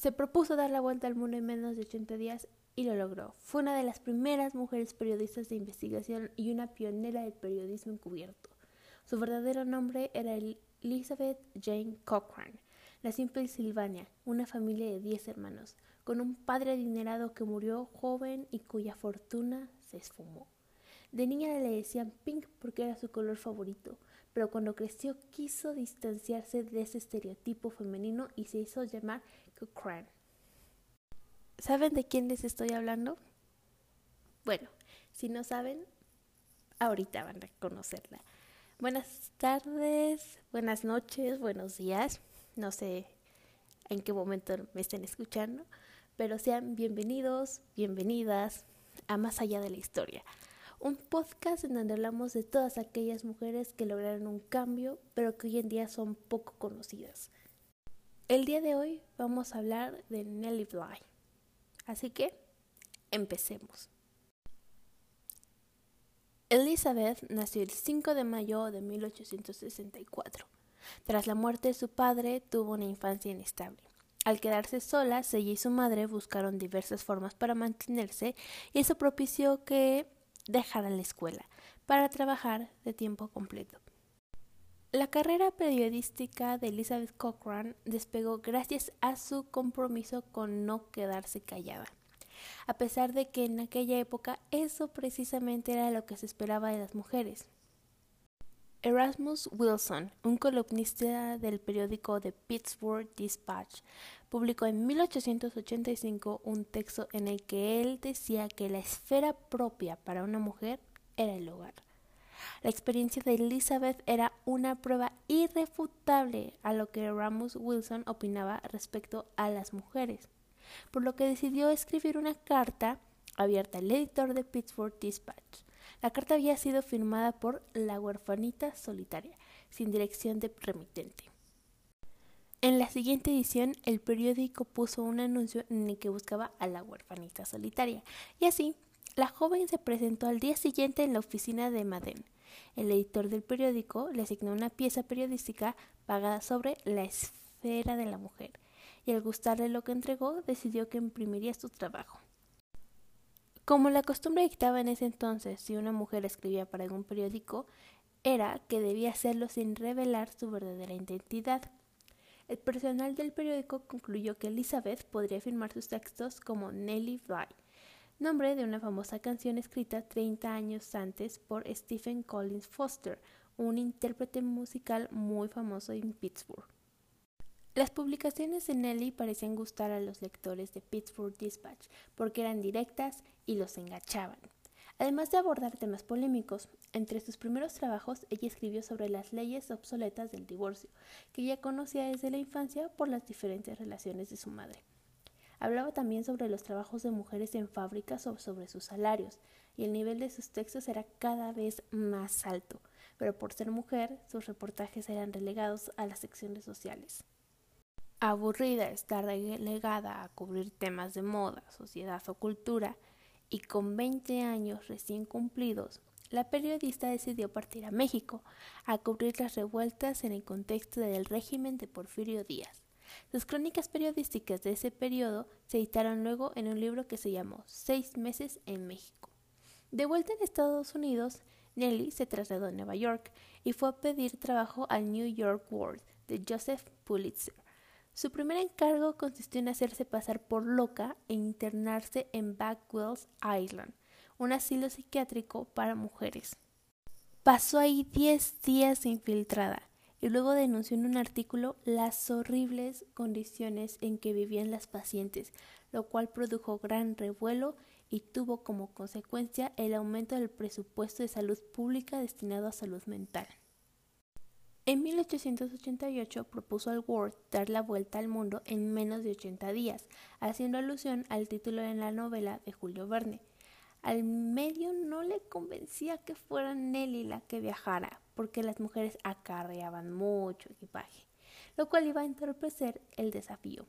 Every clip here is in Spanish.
Se propuso dar la vuelta al mundo en menos de 80 días y lo logró. Fue una de las primeras mujeres periodistas de investigación y una pionera del periodismo encubierto. Su verdadero nombre era Elizabeth Jane Cochrane. Nació en Pensilvania, una familia de 10 hermanos, con un padre adinerado que murió joven y cuya fortuna se esfumó. De niña le decían Pink porque era su color favorito, pero cuando creció quiso distanciarse de ese estereotipo femenino y se hizo llamar Cochrane. ¿Saben de quién les estoy hablando? Bueno, si no saben, ahorita van a conocerla. Buenas tardes, buenas noches, buenos días. No sé en qué momento me estén escuchando, pero sean bienvenidos, bienvenidas a Más allá de la historia un podcast en donde hablamos de todas aquellas mujeres que lograron un cambio, pero que hoy en día son poco conocidas. El día de hoy vamos a hablar de Nellie Bly. Así que, empecemos. Elizabeth nació el 5 de mayo de 1864. Tras la muerte de su padre, tuvo una infancia inestable. Al quedarse sola, ella y su madre buscaron diversas formas para mantenerse y eso propició que dejara la escuela para trabajar de tiempo completo. La carrera periodística de Elizabeth Cochrane despegó gracias a su compromiso con no quedarse callada, a pesar de que en aquella época eso precisamente era lo que se esperaba de las mujeres. Erasmus Wilson, un columnista del periódico The Pittsburgh Dispatch, publicó en 1885 un texto en el que él decía que la esfera propia para una mujer era el hogar. La experiencia de Elizabeth era una prueba irrefutable a lo que Erasmus Wilson opinaba respecto a las mujeres, por lo que decidió escribir una carta abierta al editor de Pittsburgh Dispatch la carta había sido firmada por la huerfanita solitaria, sin dirección de remitente. En la siguiente edición, el periódico puso un anuncio en el que buscaba a la huerfanita solitaria, y así, la joven se presentó al día siguiente en la oficina de Madden. El editor del periódico le asignó una pieza periodística pagada sobre la esfera de la mujer, y al gustarle lo que entregó, decidió que imprimiría su trabajo. Como la costumbre dictaba en ese entonces si una mujer escribía para algún periódico, era que debía hacerlo sin revelar su verdadera identidad. El personal del periódico concluyó que Elizabeth podría firmar sus textos como Nellie Bly, nombre de una famosa canción escrita 30 años antes por Stephen Collins Foster, un intérprete musical muy famoso en Pittsburgh. Las publicaciones de Nelly parecían gustar a los lectores de Pittsburgh Dispatch porque eran directas y los enganchaban. Además de abordar temas polémicos, entre sus primeros trabajos ella escribió sobre las leyes obsoletas del divorcio, que ya conocía desde la infancia por las diferentes relaciones de su madre. Hablaba también sobre los trabajos de mujeres en fábricas o sobre sus salarios, y el nivel de sus textos era cada vez más alto, pero por ser mujer, sus reportajes eran relegados a las secciones sociales. Aburrida estar relegada a cubrir temas de moda, sociedad o cultura, y con 20 años recién cumplidos, la periodista decidió partir a México a cubrir las revueltas en el contexto del régimen de Porfirio Díaz. Sus crónicas periodísticas de ese periodo se editaron luego en un libro que se llamó Seis meses en México. De vuelta en Estados Unidos, Nelly se trasladó a Nueva York y fue a pedir trabajo al New York World de Joseph Pulitzer su primer encargo consistió en hacerse pasar por loca e internarse en Backwells Island, un asilo psiquiátrico para mujeres. Pasó ahí diez días infiltrada y luego denunció en un artículo las horribles condiciones en que vivían las pacientes, lo cual produjo gran revuelo y tuvo como consecuencia el aumento del presupuesto de salud pública destinado a salud mental. En 1888 propuso al Word dar la vuelta al mundo en menos de 80 días, haciendo alusión al título de la novela de Julio Verne. Al medio no le convencía que fuera Nelly la que viajara, porque las mujeres acarreaban mucho equipaje, lo cual iba a entorpecer el desafío.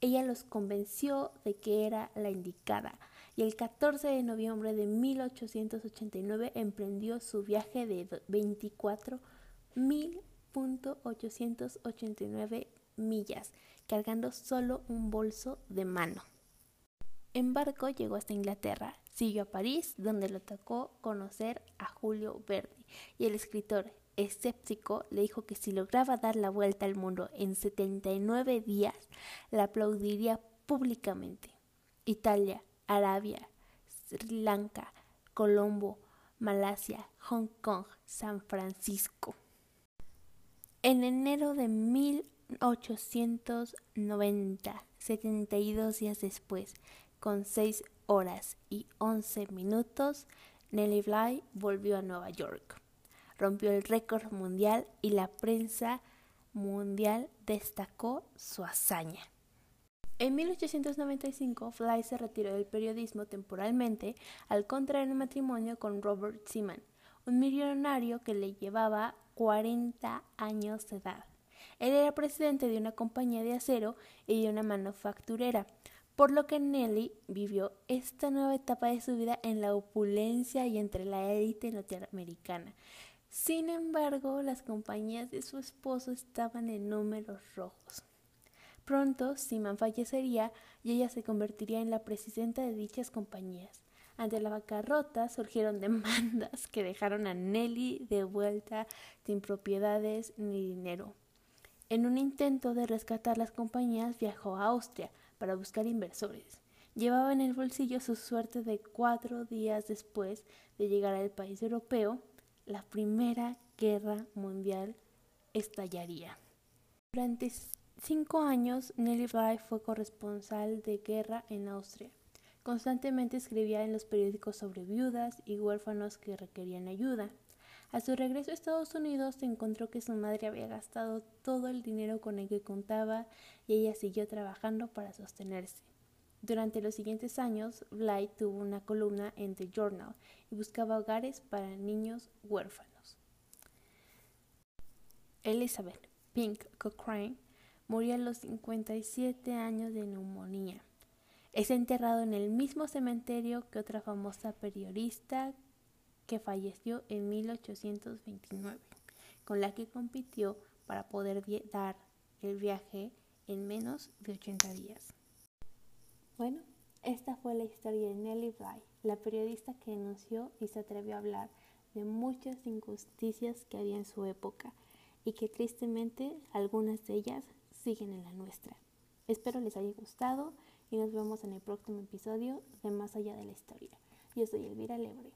Ella los convenció de que era la indicada, y el 14 de noviembre de 1889 emprendió su viaje de 24 mil 889 millas, cargando solo un bolso de mano. En barco llegó hasta Inglaterra, siguió a París, donde le tocó conocer a Julio Verne, y el escritor escéptico le dijo que si lograba dar la vuelta al mundo en 79 días, la aplaudiría públicamente. Italia, Arabia, Sri Lanka, Colombo, Malasia, Hong Kong, San Francisco. En enero de 1890, 72 días después, con 6 horas y 11 minutos, Nelly Bly volvió a Nueva York. Rompió el récord mundial y la prensa mundial destacó su hazaña. En 1895, Fly se retiró del periodismo temporalmente al contraer un matrimonio con Robert Seaman, un millonario que le llevaba 40 años de edad. Él era presidente de una compañía de acero y de una manufacturera, por lo que Nelly vivió esta nueva etapa de su vida en la opulencia y entre la élite norteamericana. Sin embargo, las compañías de su esposo estaban en números rojos. Pronto, Simon fallecería y ella se convertiría en la presidenta de dichas compañías. Ante la bancarrota surgieron demandas que dejaron a Nelly de vuelta sin propiedades ni dinero. En un intento de rescatar las compañías viajó a Austria para buscar inversores. Llevaba en el bolsillo su suerte de cuatro días después de llegar al país europeo, la Primera Guerra Mundial estallaría. Durante cinco años, Nelly Bly fue corresponsal de guerra en Austria. Constantemente escribía en los periódicos sobre viudas y huérfanos que requerían ayuda. A su regreso a Estados Unidos se encontró que su madre había gastado todo el dinero con el que contaba y ella siguió trabajando para sostenerse. Durante los siguientes años, Bly tuvo una columna en The Journal y buscaba hogares para niños huérfanos. Elizabeth Pink Cochrane murió a los 57 años de neumonía. Es enterrado en el mismo cementerio que otra famosa periodista que falleció en 1829, con la que compitió para poder dar el viaje en menos de 80 días. Bueno, esta fue la historia de Nellie Bly, la periodista que denunció y se atrevió a hablar de muchas injusticias que había en su época y que tristemente algunas de ellas siguen en la nuestra. Espero les haya gustado y nos vemos en el próximo episodio de Más allá de la historia. Yo soy Elvira Lebre.